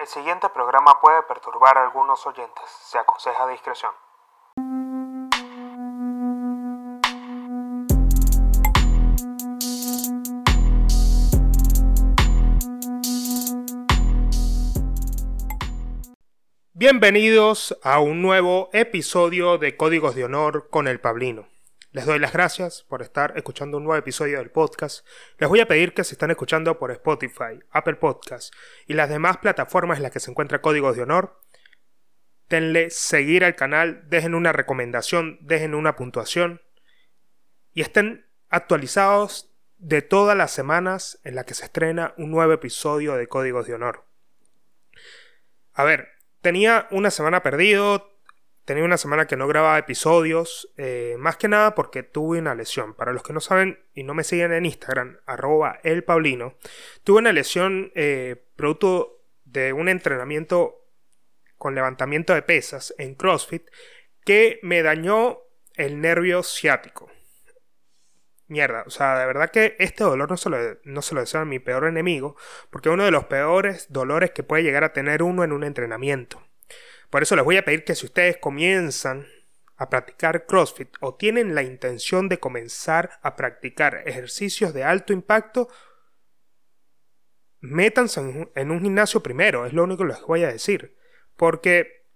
El siguiente programa puede perturbar a algunos oyentes. Se aconseja discreción. Bienvenidos a un nuevo episodio de Códigos de Honor con el Pablino. Les doy las gracias por estar escuchando un nuevo episodio del podcast. Les voy a pedir que se están escuchando por Spotify, Apple Podcasts y las demás plataformas en las que se encuentra Códigos de Honor. Denle seguir al canal, dejen una recomendación, dejen una puntuación y estén actualizados de todas las semanas en las que se estrena un nuevo episodio de Códigos de Honor. A ver, tenía una semana perdido, tenía una semana que no grababa episodios, eh, más que nada porque tuve una lesión. Para los que no saben y no me siguen en Instagram, arroba el Paulino, tuve una lesión eh, producto de un entrenamiento con levantamiento de pesas en CrossFit que me dañó el nervio ciático. Mierda, o sea, de verdad que este dolor no se, lo, no se lo deseo a mi peor enemigo, porque es uno de los peores dolores que puede llegar a tener uno en un entrenamiento. Por eso les voy a pedir que si ustedes comienzan a practicar CrossFit o tienen la intención de comenzar a practicar ejercicios de alto impacto, métanse en un gimnasio primero, es lo único que les voy a decir. Porque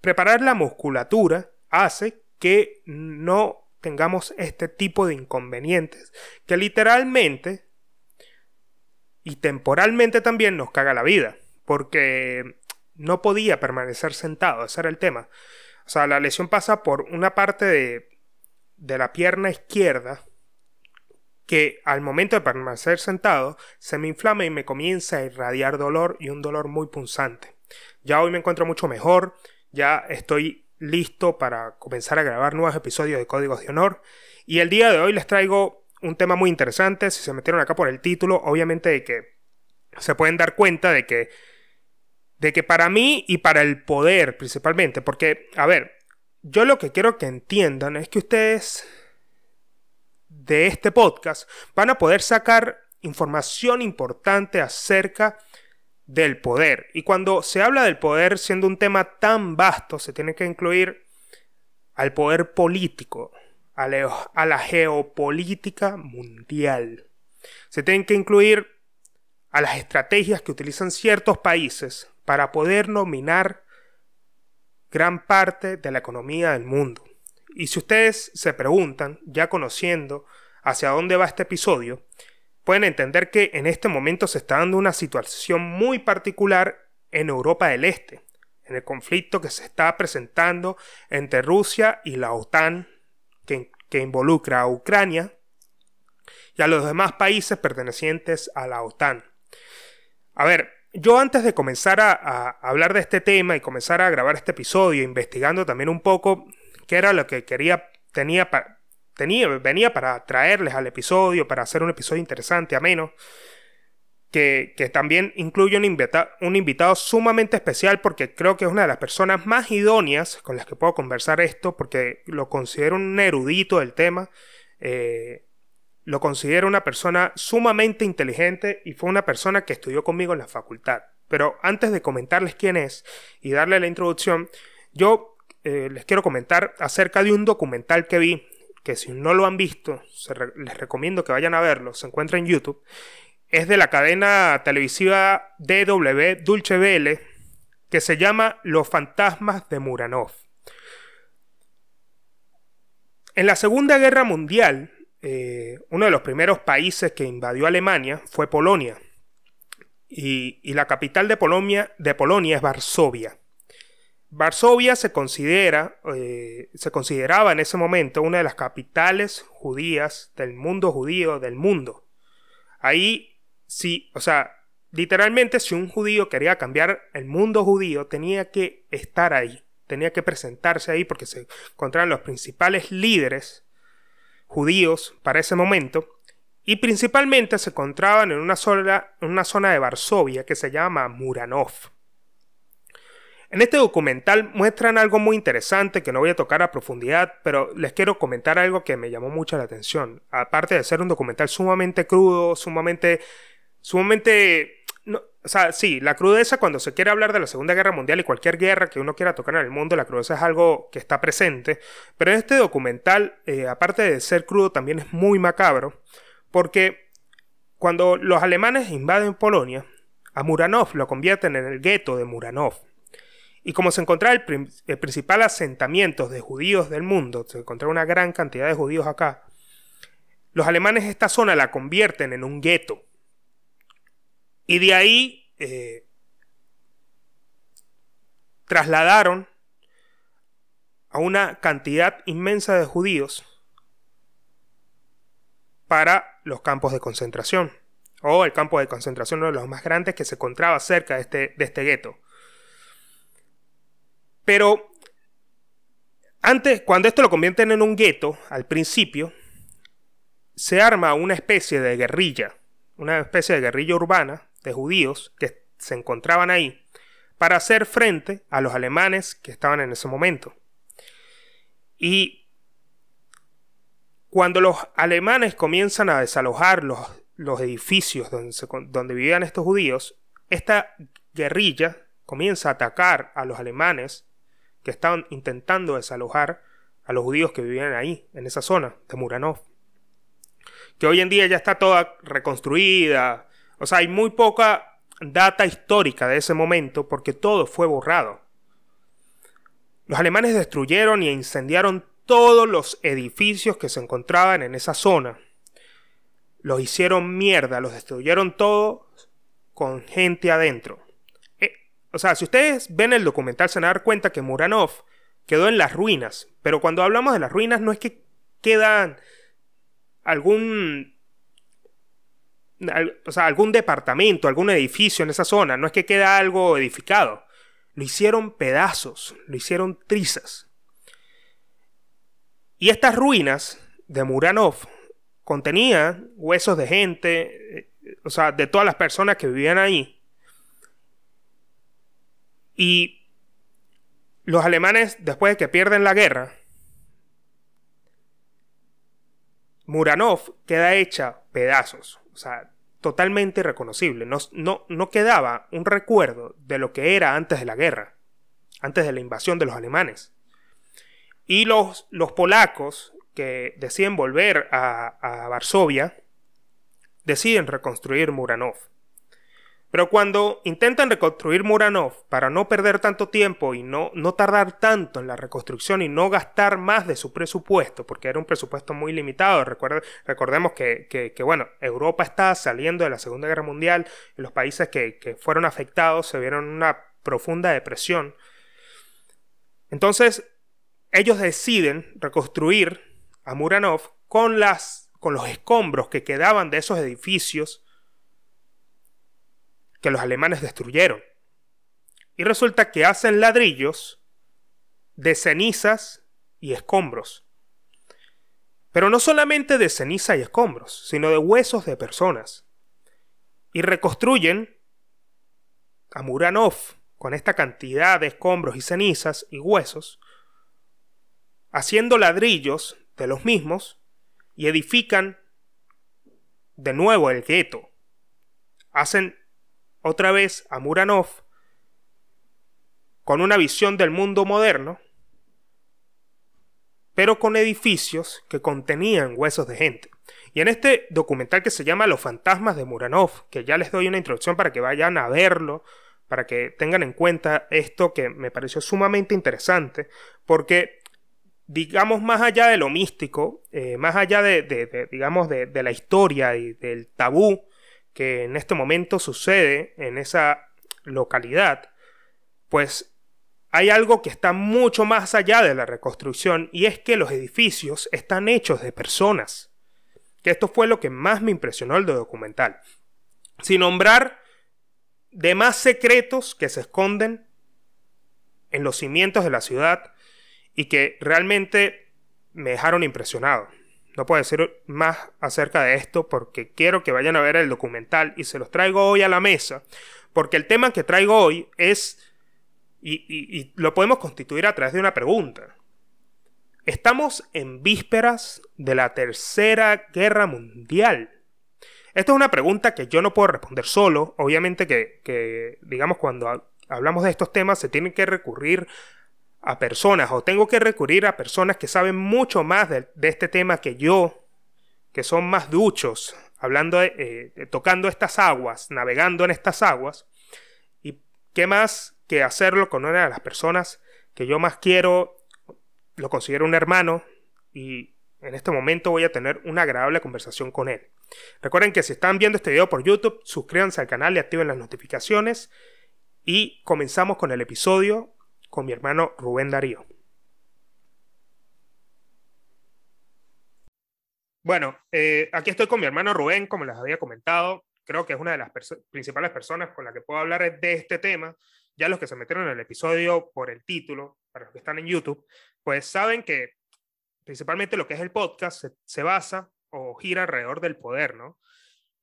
preparar la musculatura hace que no tengamos este tipo de inconvenientes que literalmente y temporalmente también nos caga la vida. Porque no podía permanecer sentado, ese era el tema. O sea, la lesión pasa por una parte de, de la pierna izquierda que al momento de permanecer sentado se me inflama y me comienza a irradiar dolor y un dolor muy punzante. Ya hoy me encuentro mucho mejor, ya estoy listo para comenzar a grabar nuevos episodios de Códigos de Honor y el día de hoy les traigo un tema muy interesante, si se metieron acá por el título, obviamente de que se pueden dar cuenta de que de que para mí y para el poder principalmente, porque, a ver, yo lo que quiero que entiendan es que ustedes de este podcast van a poder sacar información importante acerca del poder. Y cuando se habla del poder siendo un tema tan vasto, se tiene que incluir al poder político, a la, geopolítica mundial. Se tienen que incluir a las estrategias que utilizan ciertos países para poder nominar gran parte de la economía del mundo. Y si ustedes se preguntan, ya conociendo hacia dónde va este episodio, pueden entender que en este momento se está dando una situación muy particular en Europa del Este, en el conflicto que se está presentando entre Rusia y la OTAN, que, que involucra a Ucrania y a los demás países pertenecientes a la OTAN. A ver, yo antes de comenzar a, hablar de este tema y comenzar a grabar este episodio, investigando también un poco qué era lo que quería, tenía, tenía venía para traerles al episodio, para hacer un episodio interesante, ameno, que, que también incluye un, un invitado sumamente especial porque creo que es una de las personas más idóneas con las que puedo conversar esto, porque lo considero un erudito del tema. Eh, lo considero una persona sumamente inteligente y fue una persona que estudió conmigo en la facultad. Pero antes de comentarles quién es y darle la introducción, yo eh, les quiero comentar acerca de un documental que vi, que si no lo han visto, les recomiendo que vayan a verlo, se encuentra en YouTube. Es de la cadena televisiva DW Dulce Vele, que se llama Los fantasmas de Muranov. En la Segunda Guerra Mundial, eh, uno de los primeros países que invadió Alemania fue Polonia. Y, la capital de Polonia, es Varsovia. Varsovia se considera, eh, se consideraba en ese momento una de las capitales judías del mundo judío del mundo. Ahí sí, o sea, literalmente si un judío quería cambiar el mundo judío tenía que estar ahí, tenía que presentarse ahí porque se encontraban los principales líderes judíos para ese momento, y principalmente se encontraban en una, en una zona de Varsovia que se llama Muranov. En este documental muestran algo muy interesante que no voy a tocar a profundidad, pero les quiero comentar algo que me llamó mucho la atención. Aparte de ser un documental sumamente crudo, sumamente, sumamente, o sea, sí, la crudeza cuando se quiere hablar de la Segunda Guerra Mundial y cualquier guerra que uno quiera tocar en el mundo, la crudeza es algo que está presente. Pero en este documental, eh, aparte de ser crudo, también es muy macabro, porque cuando los alemanes invaden Polonia, a Muranov lo convierten en el gueto de Muranov. Y como se encontraba el, el, principal asentamiento de judíos del mundo, se encontraba una gran cantidad de judíos acá, los alemanes esta zona la convierten en un gueto. Y de ahí eh, trasladaron a una cantidad inmensa de judíos para los campos de concentración. O el campo de concentración, uno de los más grandes que se encontraba cerca de este, de este gueto. Pero antes, cuando esto lo convierten en un gueto, al principio, se arma una especie de guerrilla, una especie de guerrilla urbana, de judíos que se encontraban ahí para hacer frente a los alemanes que estaban en ese momento. Y cuando los alemanes comienzan a desalojar los, los edificios donde, donde vivían estos judíos, esta guerrilla comienza a atacar a los alemanes que estaban intentando desalojar a los judíos que vivían ahí, en esa zona de Muranov. Que hoy en día ya está toda reconstruida, o sea, hay muy poca data histórica de ese momento porque todo fue borrado. Los alemanes destruyeron y incendiaron todos los edificios que se encontraban en esa zona. Los hicieron mierda, los destruyeron todos con gente adentro. Eh, o sea, si ustedes ven el documental se van a dar cuenta que Muranov quedó en las ruinas. Pero cuando hablamos de las ruinas no es que quedan algún o sea, algún departamento, algún edificio en esa zona, no es que queda algo edificado. Lo hicieron pedazos, lo hicieron trizas. Y estas ruinas de Muranov contenían huesos de gente, eh, o sea, de todas las personas que vivían ahí. Y los alemanes, después de que pierden la guerra, Muranov queda hecha pedazos. O sea, totalmente irreconocible. No, no, no quedaba un recuerdo de lo que era antes de la guerra, antes de la invasión de los alemanes. Y los, los polacos que deciden volver a, a Varsovia, deciden reconstruir Muranov. Pero cuando intentan reconstruir Muranov para no perder tanto tiempo y no, no tardar tanto en la reconstrucción y no gastar más de su presupuesto, porque era un presupuesto muy limitado, recordemos que, bueno, Europa está saliendo de la Segunda Guerra Mundial y los países que, que fueron afectados se vieron una profunda depresión. Entonces, ellos deciden reconstruir a Muranov con, las, con los escombros que quedaban de esos edificios que los alemanes destruyeron. Y resulta que hacen ladrillos de cenizas y escombros. Pero no solamente de ceniza y escombros, sino de huesos de personas. Y reconstruyen a Muranov con esta cantidad de escombros y cenizas y huesos, haciendo ladrillos de los mismos y edifican de nuevo el gueto. Hacen otra vez a Muranov con una visión del mundo moderno, pero con edificios que contenían huesos de gente. Y en este documental que se llama Los fantasmas de Muranov, que ya les doy una introducción para que vayan a verlo, para que tengan en cuenta esto que me pareció sumamente interesante, porque digamos más allá de lo místico, eh, más allá de, digamos de, de la historia y del tabú que en este momento sucede en esa localidad, pues hay algo que está mucho más allá de la reconstrucción y es que los edificios están hechos de personas. Que esto fue lo que más me impresionó el documental. Sin nombrar demás secretos que se esconden en los cimientos de la ciudad y que realmente me dejaron impresionado. No puedo decir más acerca de esto porque quiero que vayan a ver el documental y se los traigo hoy a la mesa. Porque el tema que traigo hoy es, y, lo podemos constituir a través de una pregunta. Estamos en vísperas de la Tercera Guerra Mundial. Esta es una pregunta que yo no puedo responder solo. Obviamente que, digamos, cuando hablamos de estos temas se tiene que recurrir a personas o tengo que recurrir a personas que saben mucho más de, este tema que yo, que son más duchos, hablando, de, eh, tocando estas aguas, navegando en estas aguas. Y qué más que hacerlo con una de las personas que yo más quiero, lo considero un hermano y en este momento voy a tener una agradable conversación con él. Recuerden que si están viendo este video por YouTube, suscríbanse al canal y activen las notificaciones. Y comenzamos con el episodio con mi hermano Rubén Darío. Bueno, eh, aquí estoy con mi hermano Rubén, como les había comentado. Creo que es una de las principales personas con la que puedo hablar de este tema. Ya los que se metieron en el episodio por el título, para los que están en YouTube, pues saben que principalmente lo que es el podcast se basa o gira alrededor del poder, ¿no?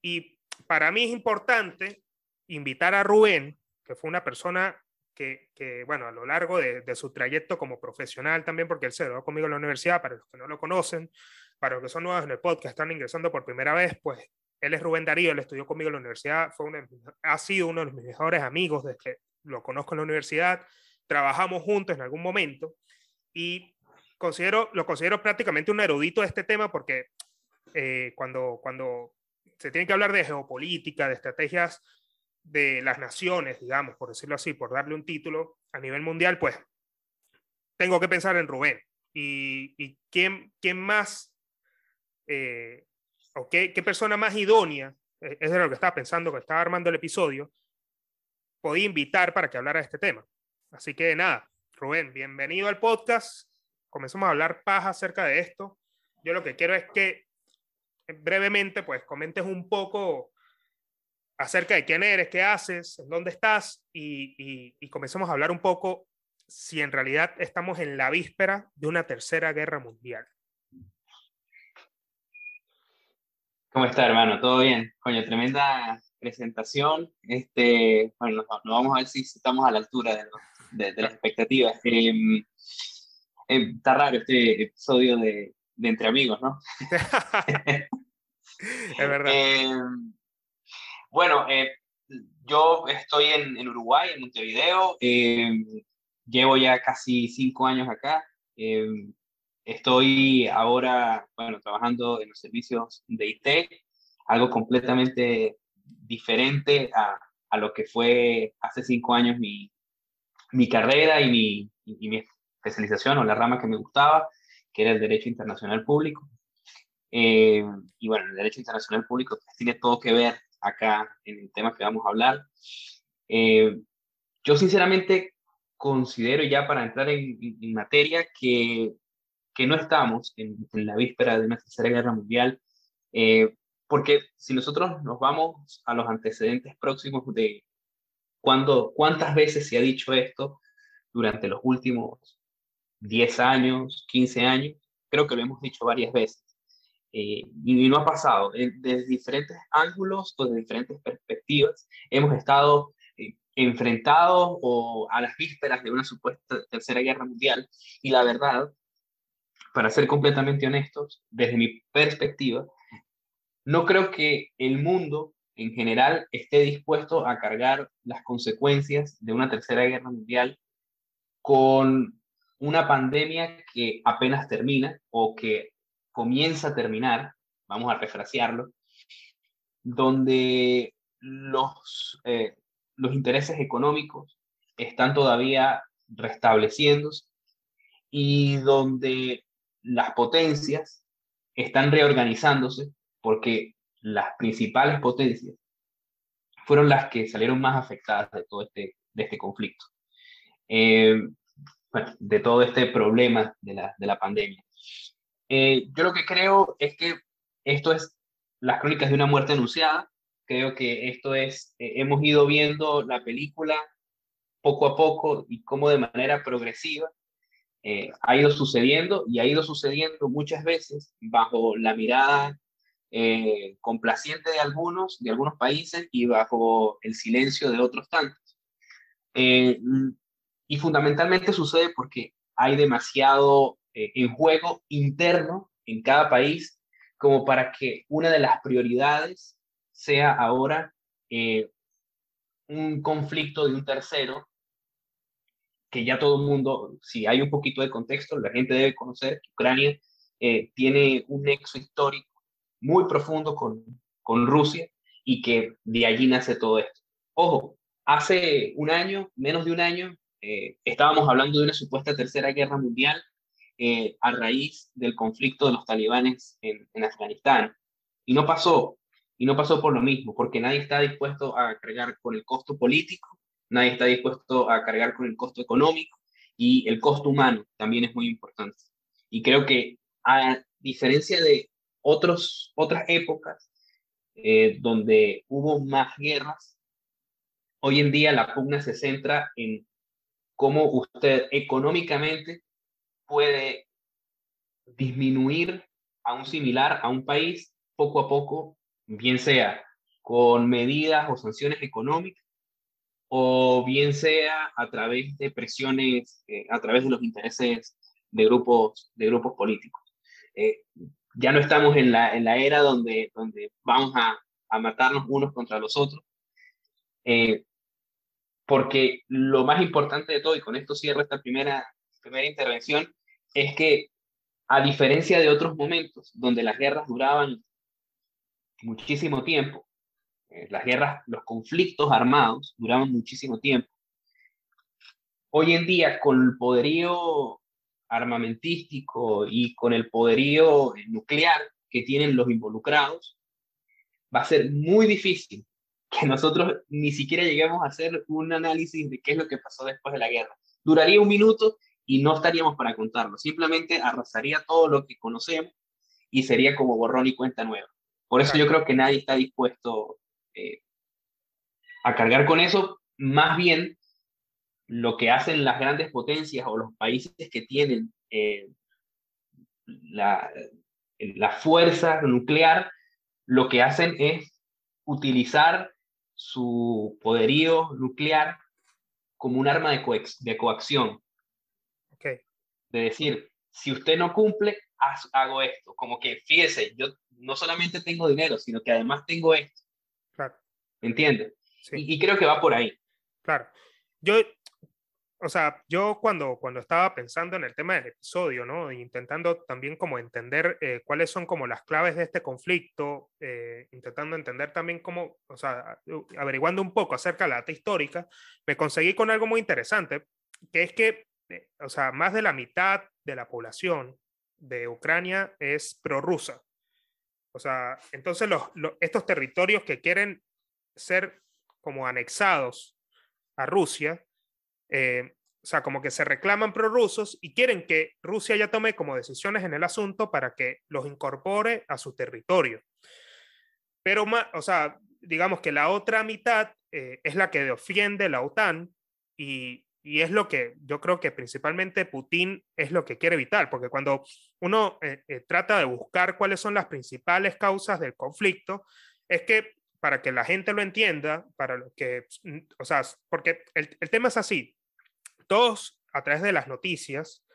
Y para mí es importante invitar a Rubén, que fue una persona que, que bueno, a lo largo de, de, su trayecto como profesional también, porque él se quedó conmigo en la universidad, para los que no lo conocen, para los que son nuevos en el podcast, están ingresando por primera vez, pues él es Rubén Darío, él estudió conmigo en la universidad, fue ha sido uno de mis mejores amigos desde que lo conozco en la universidad, trabajamos juntos en algún momento y considero, lo considero prácticamente un erudito de este tema porque eh, cuando, cuando se tiene que hablar de geopolítica, de estrategias de las naciones, digamos, por decirlo así, por darle un título a nivel mundial, pues tengo que pensar en Rubén. ¿Y, y quién, quién más, eh, o qué, qué, persona más idónea, eh, es de lo que estaba pensando, que estaba armando el episodio, podía invitar para que hablara de este tema? Así que nada, Rubén, bienvenido al podcast. Comenzamos a hablar paja acerca de esto. Yo lo que quiero es que brevemente, pues comentes un poco acerca de quién eres, qué haces, en dónde estás y, y, comencemos a hablar un poco si en realidad estamos en la víspera de una tercera guerra mundial. ¿Cómo está, hermano? ¿Todo bien? Coño, tremenda presentación. Este, bueno, nos, vamos a ver si estamos a la altura de, las expectativas. Em, em, está raro este episodio de, de entre amigos, ¿no? es verdad. Eh, bueno, eh, yo estoy en, Uruguay, en Montevideo. Eh, llevo ya casi cinco años acá. estoy ahora, bueno, trabajando en los servicios de IT, algo completamente diferente a, a lo que fue hace cinco años mi, mi carrera y mi, y mi especialización o la rama que me gustaba que era el derecho internacional público. Eh, y bueno, el derecho internacional público tiene todo que ver acá en el tema que vamos a hablar. Eh, yo sinceramente considero ya para entrar en, materia que, que, no estamos en, la víspera de una tercera guerra mundial, eh, porque si nosotros nos vamos a los antecedentes próximos de cuántas veces se ha dicho esto durante los últimos 10 años, 15 años, creo que lo hemos dicho varias veces. Eh, y, no ha pasado. Desde diferentes ángulos o de diferentes perspectivas hemos estado eh, enfrentados o a las vísperas de una supuesta tercera guerra mundial. Y la verdad, para ser completamente honestos, desde mi perspectiva, no creo que el mundo en general esté dispuesto a cargar las consecuencias de una tercera guerra mundial con una pandemia que apenas termina o que comienza a terminar, vamos a refrasearlo, donde los, eh, los intereses económicos están todavía restableciéndose y donde las potencias están reorganizándose porque las principales potencias fueron las que salieron más afectadas de todo este, de este conflicto. Eh, de todo este problema de la, de la pandemia. Eh, yo lo que creo es que esto es las crónicas de una muerte anunciada. Creo que esto es, eh, hemos ido viendo la película poco a poco y cómo de manera progresiva eh, ha ido sucediendo y ha ido sucediendo muchas veces bajo la mirada complaciente de algunos, de algunos países y bajo el silencio de otros tantos. Y fundamentalmente sucede porque hay demasiado eh, en juego interno en cada país como para que una de las prioridades sea ahora eh, un conflicto de un tercero que ya todo el mundo, si hay un poquito de contexto, la gente debe conocer que Ucrania eh, tiene un nexo histórico muy profundo con, con Rusia y que de allí nace todo esto. Ojo, hace un año, menos de un año, eh, estábamos hablando de una supuesta tercera guerra mundial eh, a raíz del conflicto de los talibanes en, Afganistán. Y no pasó, y no pasó por lo mismo, porque nadie está dispuesto a cargar con el costo político, nadie está dispuesto a cargar con el costo económico y el costo humano también es muy importante. Y creo que a diferencia de otros, otras épocas eh, donde hubo más guerras, hoy en día la pugna se centra en cómo usted económicamente puede disminuir a un similar, a un país, poco a poco, bien sea con medidas o sanciones económicas, o bien sea a través de presiones, eh, a través de los intereses de grupos, de grupos políticos. Eh, ya no estamos en la, en la era donde, donde vamos a, a matarnos unos contra los otros, eh, porque lo más importante de todo, y con esto cierro esta primera, primera intervención, es que a diferencia de otros momentos donde las guerras duraban muchísimo tiempo, eh, las guerras, los conflictos armados duraban muchísimo tiempo. Hoy en día, con el poderío armamentístico y con el poderío nuclear que tienen los involucrados, va a ser muy difícil que nosotros ni siquiera lleguemos a hacer un análisis de qué es lo que pasó después de la guerra. Duraría un minuto y no estaríamos para contarlo. Simplemente arrasaría todo lo que conocemos y sería como borrón y cuenta nueva. Por eso yo creo que nadie está dispuesto eh, a cargar con eso. Más bien, lo que hacen las grandes potencias o los países que tienen eh, la, la fuerza nuclear, lo que hacen es utilizar su poderío nuclear como un arma de, de coacción. De decir, si usted no cumple, hago esto. Como que, fíjese, yo no solamente tengo dinero, sino que además tengo esto. Claro. ¿Entiende? Sí. Y, y, creo que va por ahí. Claro. Yo, o sea, yo cuando, cuando estaba pensando en el tema del episodio, ¿no? Intentando también como entender eh, cuáles son como las claves de este conflicto, eh, intentando entender también cómo, o sea, averiguando un poco acerca de la data histórica, me conseguí con algo muy interesante, que es que, o sea, más de la mitad de la población de Ucrania es prorrusa. O sea, entonces los, estos territorios que quieren ser como anexados a Rusia, eh, o sea, como que se reclaman prorrusos y quieren que Rusia ya tome como decisiones en el asunto para que los incorpore a su territorio. Pero, o sea, digamos que la otra mitad eh, es la que defiende la OTAN y, y, es lo que yo creo que principalmente Putin es lo que quiere evitar, porque cuando uno eh, eh, trata de buscar cuáles son las principales causas del conflicto, es que para que la gente lo entienda, para lo que, o sea, porque el, el tema es así, todos a través de las noticias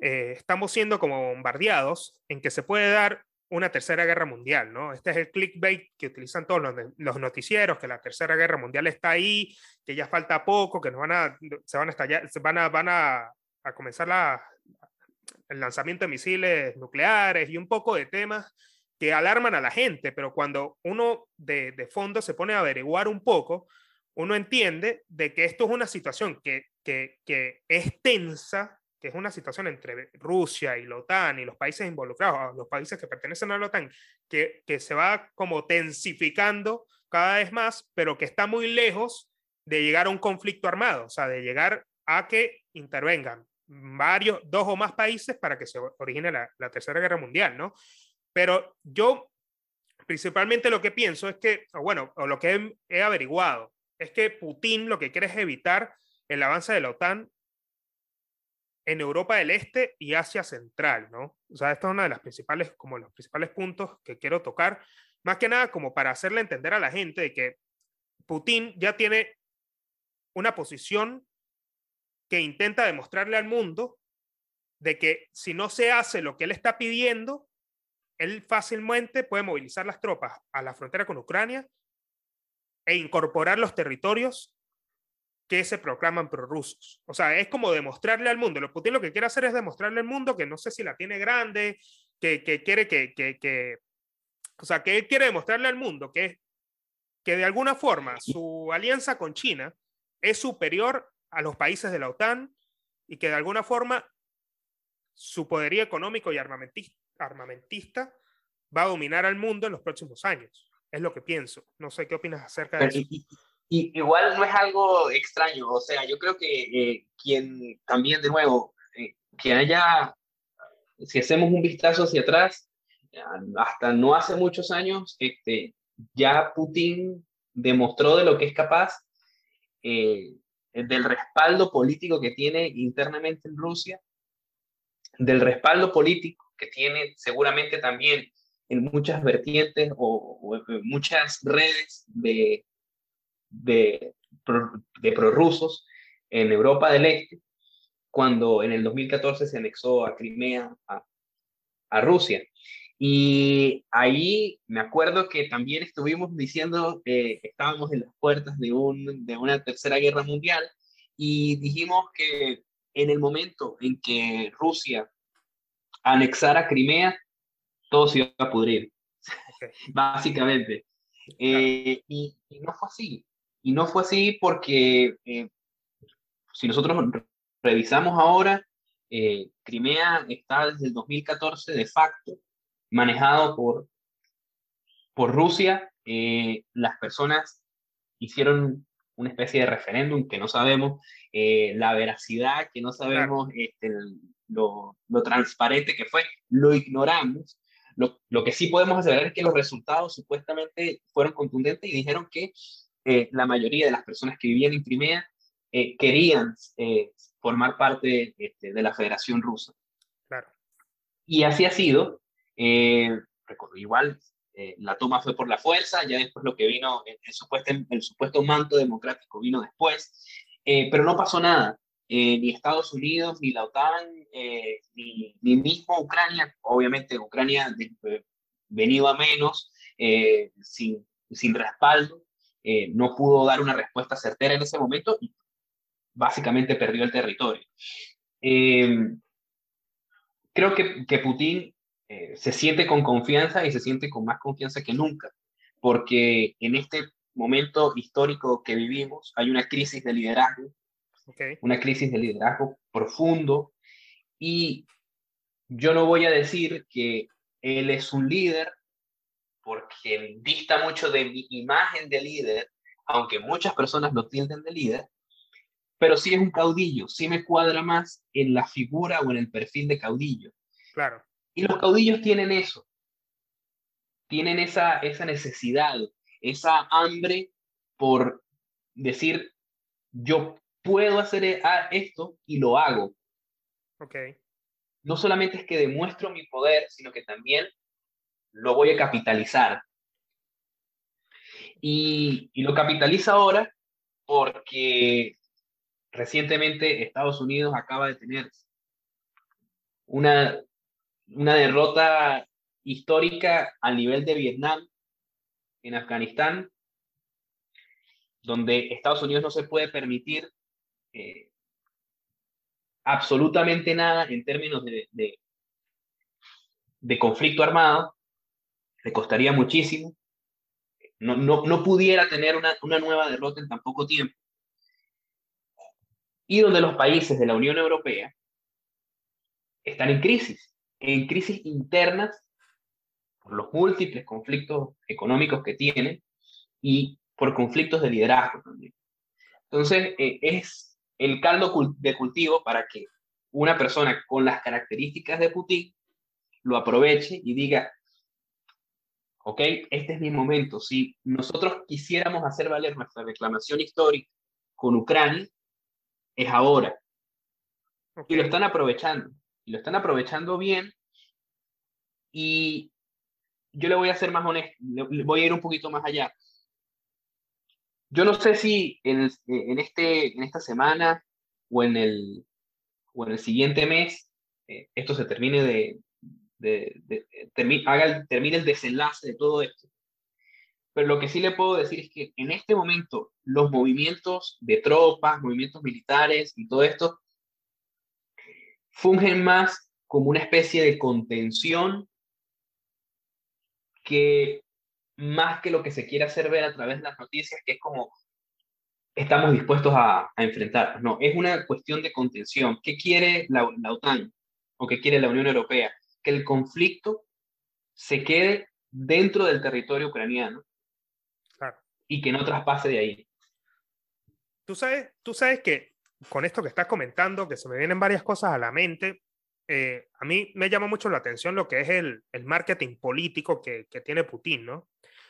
eh, estamos siendo como bombardeados en que se puede dar una tercera guerra mundial, ¿no? Este es el clickbait que utilizan todos los, los, noticieros, que la tercera guerra mundial está ahí, que ya falta poco, que nos van a, se van a estallar, se van a, van a, a comenzar la, el lanzamiento de misiles nucleares y un poco de temas que alarman a la gente, pero cuando uno de, de fondo se pone a averiguar un poco, uno entiende de que esto es una situación que, que, que, es tensa, que es una situación entre Rusia y la OTAN y los países involucrados, los países que pertenecen a la OTAN, que, que se va como tensificando cada vez más, pero que está muy lejos de llegar a un conflicto armado, o sea, de llegar a que intervengan varios, dos o más países para que se origine la, la Tercera Guerra Mundial, ¿no? Pero yo principalmente lo que pienso es que, o bueno, o lo que he, he averiguado, es que Putin lo que quiere es evitar el avance de la OTAN en Europa del Este y Asia Central, ¿no? O sea, esto es uno de las principales, como los principales puntos que quiero tocar, más que nada como para hacerle entender a la gente de que Putin ya tiene una posición que intenta demostrarle al mundo de que si no se hace lo que él está pidiendo, él fácilmente puede movilizar las tropas a la frontera con Ucrania e incorporar los territorios que se proclaman prorrusos. O sea, es como demostrarle al mundo. Lo Putin lo que quiere hacer es demostrarle al mundo que no sé si la tiene grande, que, que quiere que, que, que, o sea, que él quiere demostrarle al mundo que, que de alguna forma su alianza con China es superior a los países de la OTAN y que de alguna forma su poderío económico y armamentista, armamentista va a dominar al mundo en los próximos años. Es lo que pienso. No sé qué opinas acerca de eso. Igual no es algo extraño. O sea, yo creo que eh, quien también, de nuevo, eh, que haya, si hacemos un vistazo hacia atrás, hasta no hace muchos años, este, ya Putin demostró de lo que es capaz, eh, del respaldo político que tiene internamente en Rusia, del respaldo político que tiene seguramente también en muchas vertientes o, muchas redes de, de, de prorrusos en Europa del Este, cuando en el 2014 se anexó a Crimea a, a Rusia. Y ahí me acuerdo que también estuvimos diciendo que estábamos en las puertas de, un, de una tercera guerra mundial y dijimos que en el momento en que Rusia anexara Crimea, todo se iba a pudrir, básicamente. Eh, y, no fue así. Y no fue así porque eh, si nosotros revisamos ahora, eh, Crimea está desde el 2014 de facto manejado por, por Rusia. Eh, las personas hicieron una especie de referéndum que no sabemos eh, la veracidad, que no sabemos este, lo, lo, transparente que fue, lo ignoramos. Lo, lo, que sí podemos asegurar es que los resultados supuestamente fueron contundentes y dijeron que eh, la mayoría de las personas que vivían en Crimea querían formar parte este, de la Federación Rusa. Claro. Y así ha sido. Eh, igual eh, la toma fue por la fuerza, ya después lo que vino, el, supuesto, el supuesto manto democrático vino después, eh, pero no pasó nada. ni Estados Unidos, ni la OTAN, ni, ni, mismo Ucrania, obviamente Ucrania venido a menos, sin, sin respaldo, no pudo dar una respuesta certera en ese momento y básicamente perdió el territorio. creo que, que Putin eh, se siente con confianza y se siente con más confianza que nunca, porque en este momento histórico que vivimos hay una crisis de liderazgo, una crisis de liderazgo profundo y yo no voy a decir que él es un líder porque dista mucho de mi imagen de líder, aunque muchas personas lo tilden de líder, pero sí es un caudillo, sí me cuadra más en la figura o en el perfil de caudillo. Claro. Y los caudillos tienen eso, tienen esa, esa necesidad, esa hambre por decir, yo puedo hacer e, esto y lo hago. Okay. No solamente es que demuestro mi poder, sino que también lo voy a capitalizar. Y, lo capitaliza ahora porque recientemente Estados Unidos acaba de tener una una derrota histórica a nivel de Vietnam, en Afganistán, donde Estados Unidos no se puede permitir eh, absolutamente nada en términos de, de, conflicto armado, le costaría muchísimo, no, no, no pudiera tener una, una nueva derrota en tan poco tiempo, y donde los países de la Unión Europea están en crisis en crisis internas por los múltiples conflictos económicos que tienen y por conflictos de liderazgo también. Entonces, eh, es el caldo de cultivo para que una persona con las características de Putin lo aproveche y diga, ok, este es mi momento. Si nosotros quisiéramos hacer valer nuestra reclamación histórica con Ucrania, es ahora. Y lo están aprovechando y lo están aprovechando bien. Y yo le voy a ser más honesto, le voy a ir un poquito más allá. Yo no sé si en, en, este, en esta semana o en el, o en el siguiente mes eh, esto se termine de, haga termine el desenlace de todo esto. Pero lo que sí le puedo decir es que en este momento los movimientos de tropas, movimientos militares y todo esto fungen más como una especie de contención que más que lo que se quiere hacer ver a través de las noticias, que es como estamos dispuestos a, a enfrentar. No, es una cuestión de contención. ¿Qué quiere la, la OTAN o qué quiere la Unión Europea? Que el conflicto se quede dentro del territorio ucraniano y que no traspase de ahí. Tú sabes, tú sabes que con esto que estás comentando, que se me vienen varias cosas a la mente, eh, a mí me llama mucho la atención lo que es el, el marketing político que, que, tiene Putin, ¿no?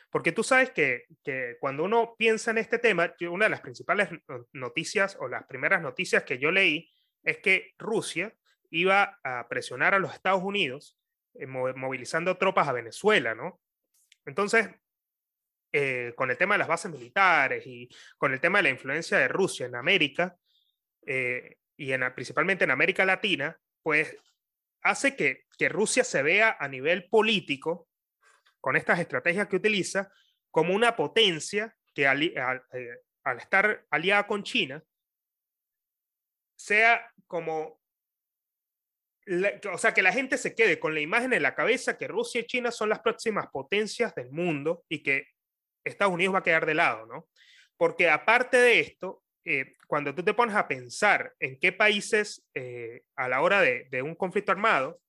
Porque tú sabes que, que, cuando uno piensa en este tema, una de las principales noticias o las primeras noticias que yo leí es que Rusia iba a presionar a los Estados Unidos eh, movilizando tropas a Venezuela, ¿no? Entonces, eh, con el tema de las bases militares y con el tema de la influencia de Rusia en América eh, y en, principalmente en América Latina, pues hace que, que Rusia se vea a nivel político, con estas estrategias que utiliza, como una potencia que al, al estar aliada con China, sea como o sea, que la gente se quede con la imagen en la cabeza que Rusia y China son las próximas potencias del mundo y que Estados Unidos va a quedar de lado, ¿no? Porque aparte de esto, eh, cuando tú te pones a pensar en qué países eh, a la hora de, un conflicto armado,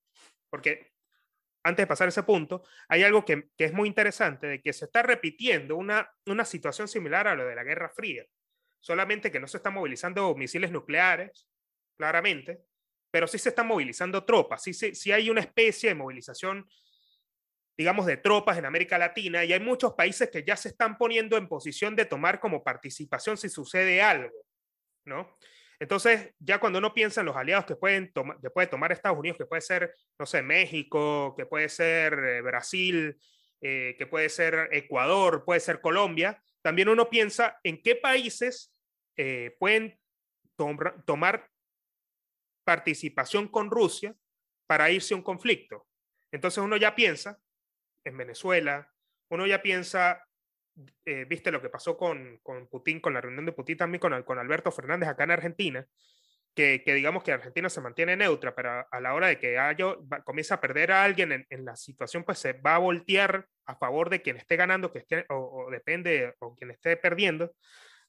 porque antes de pasar ese punto, hay algo que, es muy interesante, de que se está repitiendo una, una situación similar a lo de la Guerra Fría, solamente que no se están movilizando misiles nucleares, claramente, pero sí se están movilizando tropas, sí, sí, hay una especie de movilización digamos, de tropas en América Latina y hay muchos países que ya se están poniendo en posición de tomar como participación si sucede algo, ¿no? Entonces, ya cuando uno piensa en los aliados que, pueden que puede tomar Estados Unidos, que puede ser, no sé, México, que puede ser eh, Brasil, eh, que puede ser Ecuador, puede ser Colombia, también uno piensa en qué países eh, pueden tomar participación con Rusia para irse a un conflicto. Entonces uno ya piensa en Venezuela. Uno ya piensa, eh, viste lo que pasó con, con, Putin, con la reunión de Putin también con, con Alberto Fernández acá en Argentina, que, que, digamos que Argentina se mantiene neutra, pero a la hora de que haya, comienza a perder a alguien en, en, la situación, pues se va a voltear a favor de quien esté ganando, que esté, o, o depende, o quien esté perdiendo.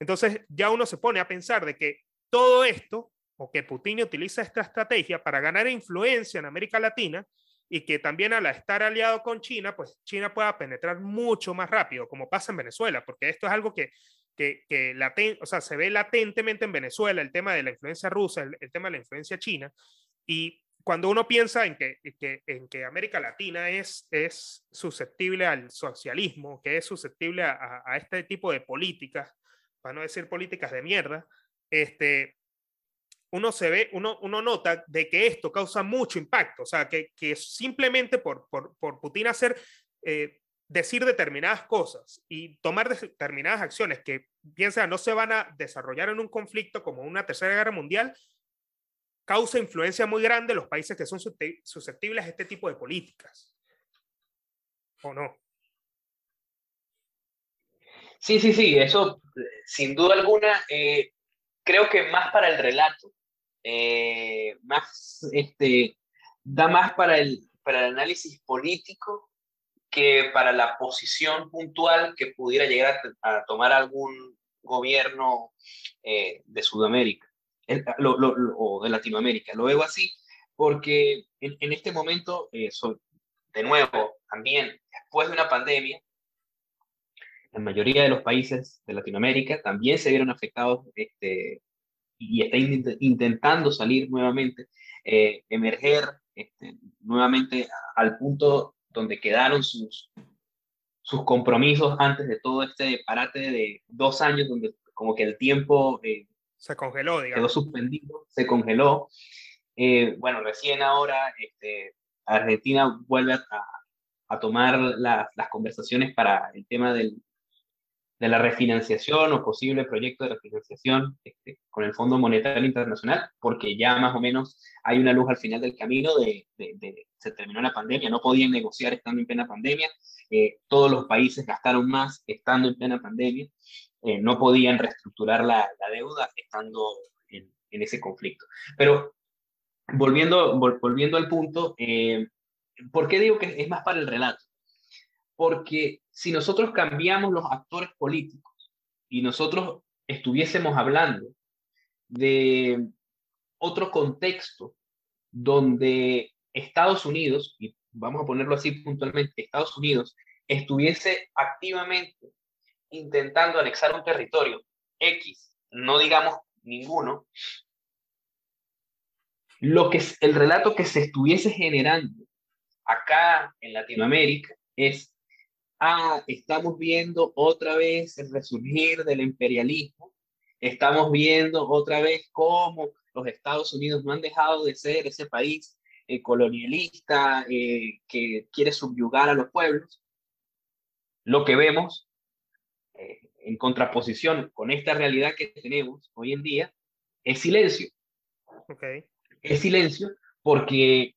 Entonces ya uno se pone a pensar de que todo esto, o que Putin utiliza esta estrategia para ganar influencia en América Latina, y que también al estar aliado con China, pues China pueda penetrar mucho más rápido, como pasa en Venezuela, porque esto es algo que, que, que o sea, se ve latentemente en Venezuela, el tema de la influencia rusa, el, tema de la influencia china, y cuando uno piensa en que, que, en que América Latina es, es susceptible al socialismo, que es susceptible a, a este tipo de políticas, para no decir políticas de mierda, este, uno se ve, uno, uno nota de que esto causa mucho impacto, o sea, que, que simplemente por, por, por Putin hacer, eh, decir determinadas cosas y tomar determinadas acciones que, piensa, no se van a desarrollar en un conflicto como una tercera guerra mundial, causa influencia muy grande en los países que son susceptibles a este tipo de políticas. ¿O no? Sí, sí, sí, eso sin duda alguna, eh, creo que más para el relato, eh, más, este, da más para el, para el análisis político que para la posición puntual que pudiera llegar a, tomar algún gobierno eh, de Sudamérica o de Latinoamérica. Lo veo así porque en, en este momento, eh, de nuevo, también después de una pandemia, la mayoría de los países de Latinoamérica también se vieron afectados este, y está intentando salir nuevamente, eh, emerger este, nuevamente al punto donde quedaron sus, sus compromisos antes de todo este parate de dos años, donde como que el tiempo eh, se congeló, digamos. quedó suspendido, se congeló. Eh, bueno, recién ahora este, Argentina vuelve a, a tomar las conversaciones para el tema del, de la refinanciación o posible proyecto de refinanciación este, con el Fondo Monetario Internacional, porque ya más o menos hay una luz al final del camino de, se terminó la pandemia, no podían negociar estando en plena pandemia, eh, todos los países gastaron más estando en plena pandemia, eh, no podían reestructurar la, la deuda estando en, en, ese conflicto. Pero volviendo, volviendo al punto, eh, ¿por qué digo que es más para el relato? Porque si nosotros cambiamos los actores políticos y nosotros estuviésemos hablando de otro contexto donde Estados Unidos, y vamos a ponerlo así puntualmente, Estados Unidos estuviese activamente intentando anexar un territorio X, no digamos ninguno, lo que el relato que se estuviese generando acá en Latinoamérica es ah, estamos viendo otra vez el resurgir del imperialismo, estamos viendo otra vez cómo los Estados Unidos no han dejado de ser ese país eh, colonialista eh, que quiere subyugar a los pueblos. Lo que vemos eh, en contraposición con esta realidad que tenemos hoy en día es silencio. Okay. Es silencio porque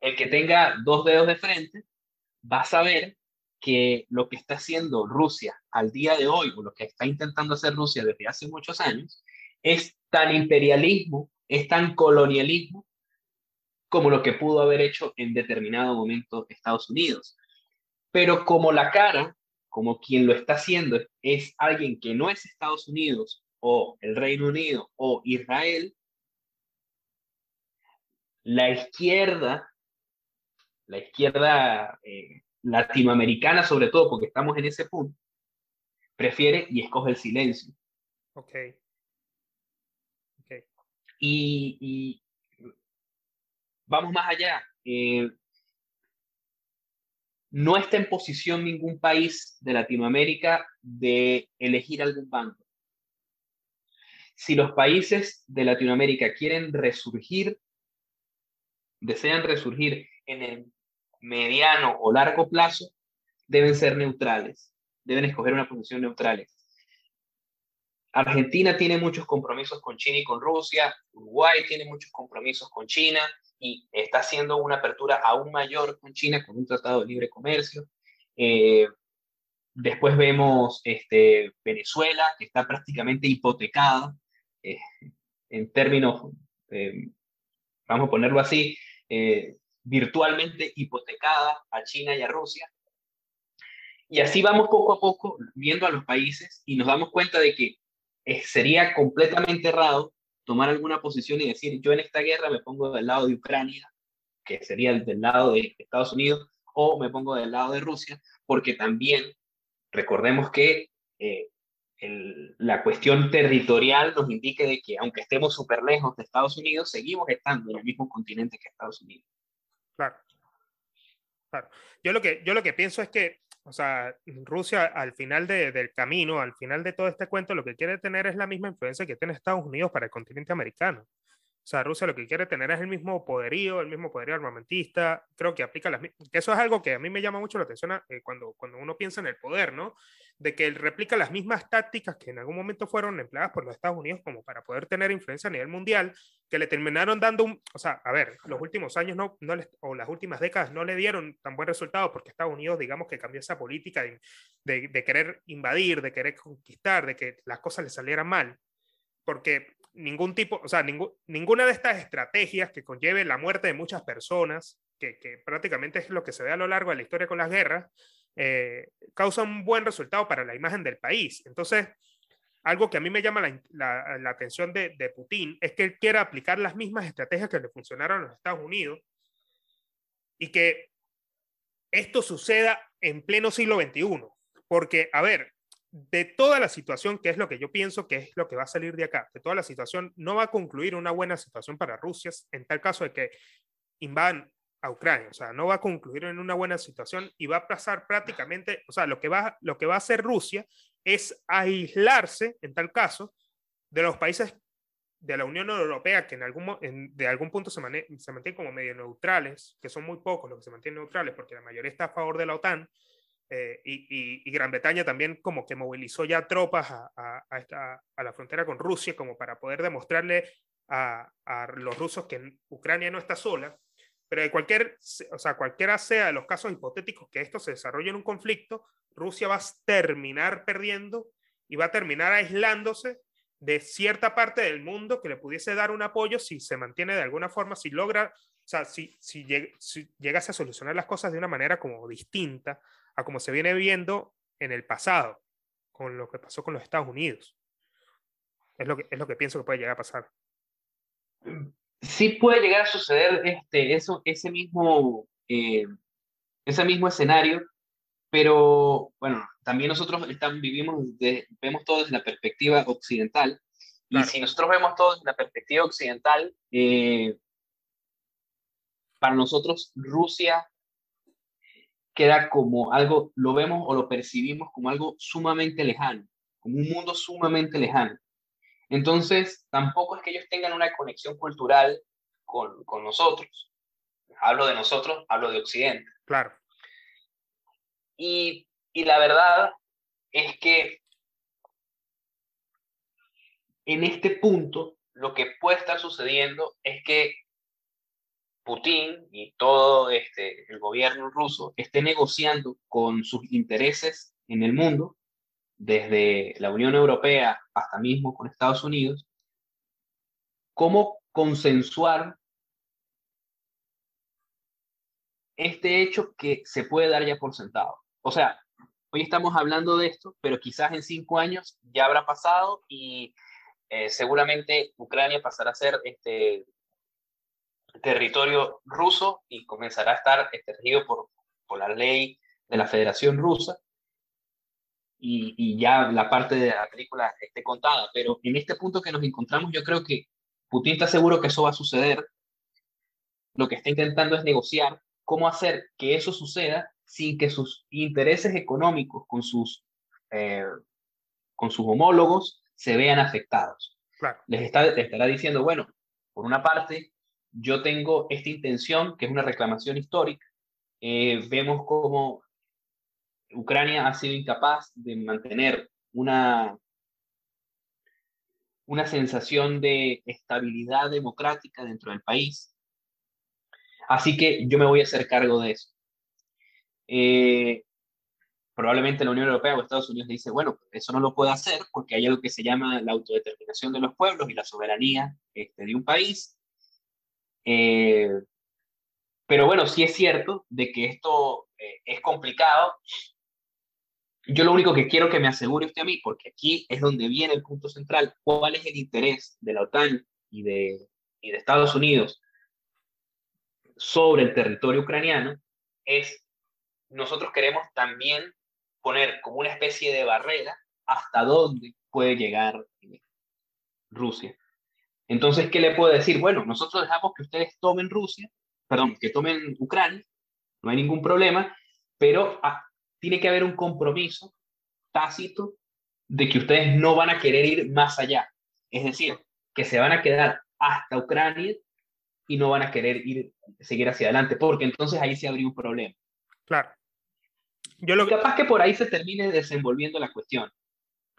el que tenga dos dedos de frente va a saber que lo que está haciendo Rusia al día de hoy, o lo que está intentando hacer Rusia desde hace muchos años, es tan imperialismo, es tan colonialismo, como lo que pudo haber hecho en determinado momento Estados Unidos. Pero como la cara, como quien lo está haciendo es alguien que no es Estados Unidos o el Reino Unido o Israel, la izquierda, la izquierda eh, latinoamericana sobre todo, porque estamos en ese punto, prefiere y escoge el silencio. Ok. okay. Y, vamos más allá. Eh, no está en posición ningún país de Latinoamérica de elegir algún bando. Si los países de Latinoamérica quieren resurgir, desean resurgir en el mediano o largo plazo deben ser neutrales, deben escoger una posición neutral. Argentina tiene muchos compromisos con China y con Rusia, Uruguay tiene muchos compromisos con China y está haciendo una apertura aún mayor con China con un tratado de libre comercio. Eh, después vemos este, Venezuela, que está prácticamente hipotecada eh, en términos, eh, vamos a ponerlo así, virtualmente hipotecada a China y a Rusia. Y así vamos poco a poco viendo a los países y nos damos cuenta de que eh, sería completamente errado tomar alguna posición y decir, yo en esta guerra me pongo del lado de Ucrania, que sería del lado de Estados Unidos, o me pongo del lado de Rusia, porque también recordemos que eh, la cuestión territorial nos indica de que aunque estemos súper lejos de Estados Unidos, seguimos estando en el mismo continente que Estados Unidos. Claro. Yo lo que, yo lo que pienso es que, o sea, Rusia al final del camino, al final de todo este cuento, lo que quiere tener es la misma influencia que tiene Estados Unidos para el continente americano. O sea, Rusia lo que quiere tener es el mismo poderío, el mismo poderío armamentista. Creo que aplica las que eso es algo que a mí me llama mucho la atención eh, cuando, cuando uno piensa en el poder, ¿no? De que él replica las mismas tácticas que en algún momento fueron empleadas por los Estados Unidos como para poder tener influencia a nivel mundial, que le terminaron dando un, o sea, a ver, los últimos años no, no o las últimas décadas no le dieron tan buen resultado porque Estados Unidos, digamos que cambió esa política de, de, de querer invadir, de querer conquistar, de que las cosas le salieran mal. Porque ningún tipo, o sea, ninguna de estas estrategias que conlleve la muerte de muchas personas, que, prácticamente es lo que se ve a lo largo de la historia con las guerras, eh, causa un buen resultado para la imagen del país. Entonces, algo que a mí me llama la, la, atención de, de, Putin es que él quiera aplicar las mismas estrategias que le funcionaron a los Estados Unidos y que esto suceda en pleno siglo XXI. Porque, a ver, de toda la situación, que es lo que yo pienso que es lo que va a salir de acá, de toda la situación, no va a concluir una buena situación para Rusia en tal caso de que invadan a Ucrania, o sea, no va a concluir en una buena situación y va a pasar prácticamente, o sea, lo que va, lo que va a hacer Rusia es aislarse, en tal caso, de los países de la Unión Europea que en algún, de algún punto se, se mantienen como medio neutrales, que son muy pocos los que se mantienen neutrales, porque la mayoría está a favor de la OTAN, eh, y, Gran Bretaña también como que movilizó ya tropas a, a, la frontera con Rusia como para poder demostrarle a, los rusos que Ucrania no está sola, pero de cualquier, o sea, cualquiera sea de los casos hipotéticos que esto se desarrolle en un conflicto, Rusia va a terminar perdiendo y va a terminar aislándose de cierta parte del mundo que le pudiese dar un apoyo si se mantiene de alguna forma, si logra, o sea, si, si, si llegase a solucionar las cosas de una manera como distinta a como se viene viendo en el pasado, con lo que pasó con los Estados Unidos. Es lo que, es lo que pienso que puede llegar a pasar. Sí puede llegar a suceder este, eso, ese, mismo, eh, ese mismo escenario, pero bueno, también nosotros estamos, vivimos, vemos todo desde la perspectiva occidental, y si nosotros vemos todo desde la perspectiva occidental, eh, para nosotros Rusia queda como algo, lo vemos o lo percibimos como algo sumamente lejano, como un mundo sumamente lejano. Entonces, tampoco es que ellos tengan una conexión cultural con, con nosotros. Hablo de nosotros, hablo de Occidente. Claro. Y, y la verdad es que en este punto lo que puede estar sucediendo es que Putin y todo este, el gobierno ruso esté negociando con sus intereses en el mundo, desde la Unión Europea hasta mismo con Estados Unidos, cómo consensuar este hecho que se puede dar ya por sentado. O sea, hoy estamos hablando de esto, pero quizás en cinco años ya habrá pasado y eh, seguramente Ucrania pasará a ser este, territorio ruso y comenzará a estar este, regido por, por la ley de la Federación Rusa y, y, ya la parte de la película esté contada. Pero en este punto que nos encontramos, yo creo que Putin está seguro que eso va a suceder. Lo que está intentando es negociar cómo hacer que eso suceda sin que sus intereses económicos con sus, eh, con sus homólogos se vean afectados. Les, está, les estará diciendo, bueno, por una parte, yo tengo esta intención, que es una reclamación histórica. Eh, vemos cómo Ucrania ha sido incapaz de mantener una, una sensación de estabilidad democrática dentro del país. Así que yo me voy a hacer cargo de eso. Eh, probablemente la Unión Europea o Estados Unidos dice, bueno, eso no lo puede hacer porque hay algo que se llama la autodeterminación de los pueblos y la soberanía este, de un país. Eh, pero bueno, sí es cierto de que esto eh, es complicado. Yo lo único que quiero que me asegure usted a mí, porque aquí es donde viene el punto central, cuál es el interés de la OTAN y de, y de Estados Unidos sobre el territorio ucraniano, es nosotros queremos también poner como una especie de barrera hasta dónde puede llegar Rusia. Entonces, ¿qué le puedo decir? Bueno, nosotros dejamos que ustedes tomen Rusia, perdón, que tomen Ucrania, no hay ningún problema, pero ah, tiene que haber un compromiso tácito de que ustedes no van a querer ir más allá. Es decir, que se van a quedar hasta Ucrania y no van a querer ir, seguir hacia adelante, porque entonces ahí se abrió un problema. Claro. Yo lo... Capaz que por ahí se termine desenvolviendo la cuestión.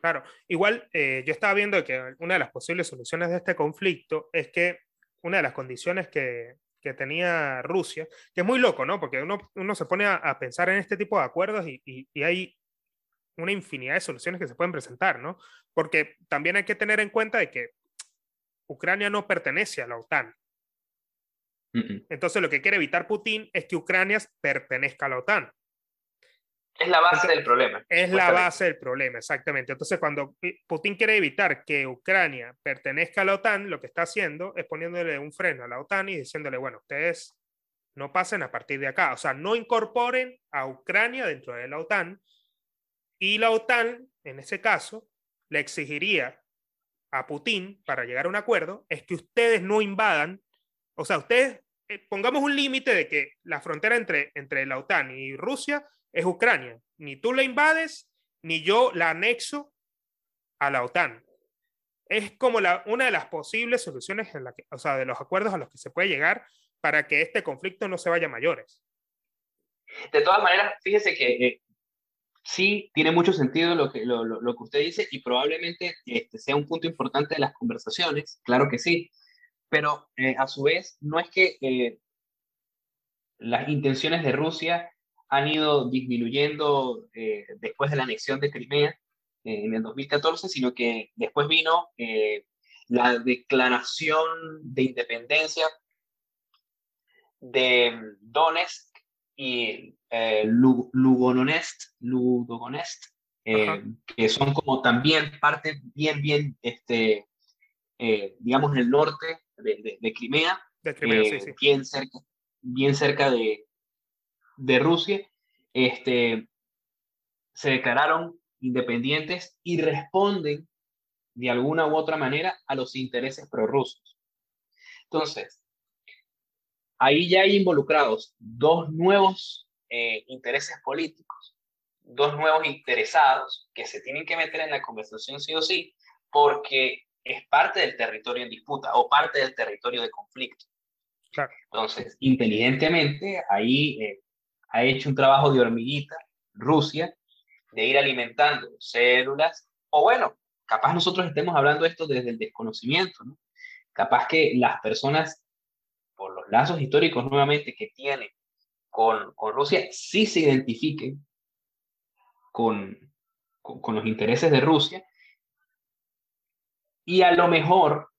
Claro, igual eh, yo estaba viendo que una de las posibles soluciones de este conflicto es que una de las condiciones que, que tenía Rusia, que es muy loco, ¿no? Porque uno, uno se pone a, pensar en este tipo de acuerdos y, y, hay una infinidad de soluciones que se pueden presentar, ¿no? Porque también hay que tener en cuenta de que Ucrania no pertenece a la OTAN. Entonces lo que quiere evitar Putin es que Ucrania pertenezca a la OTAN. Es la base del problema. Es la base del problema, exactamente. Entonces, cuando Putin quiere evitar que Ucrania pertenezca a la OTAN, lo que está haciendo es poniéndole un freno a la OTAN y diciéndole, bueno, ustedes no pasen a partir de acá, o sea, no incorporen a Ucrania dentro de la OTAN y la OTAN, en ese caso, le exigiría a Putin para llegar a un acuerdo es que ustedes no invadan, o sea, ustedes eh, pongamos un límite de que la frontera entre, entre la OTAN y Rusia es Ucrania. Ni tú la invades, ni yo la anexo a la OTAN. Es como una de las posibles soluciones, en la que, o sea, de los acuerdos a los que se puede llegar para que este conflicto no se vaya a mayores. De todas maneras, fíjese que eh, sí, tiene mucho sentido lo que, lo, lo, que usted dice y probablemente este, sea un punto importante de las conversaciones, claro que sí, pero eh, a su vez no es que eh, las intenciones de Rusia han ido disminuyendo eh, después de la anexión de Crimea en el 2014, sino que después vino la declaración de independencia de Donetsk y eh, Lugononest, eh, que son como también parte bien, bien, este, eh, digamos, en el norte de, de, Crimea, de Crimea sí, sí. bien cerca, bien cerca de, de Rusia, este, se declararon independientes y responden de alguna u otra manera a los intereses prorrusos. Entonces, ahí ya hay involucrados dos nuevos eh, intereses políticos, dos nuevos interesados que se tienen que meter en la conversación sí o sí, porque es parte del territorio en disputa o parte del territorio de conflicto. Entonces, inteligentemente, ahí eh, ha hecho un trabajo de hormiguita Rusia de ir alimentando células, o bueno, capaz nosotros estemos hablando esto desde el desconocimiento, ¿no? Capaz que las personas por los lazos históricos nuevamente que tiene con, con Rusia, sí se identifiquen con, con, los intereses de Rusia. Y a lo mejor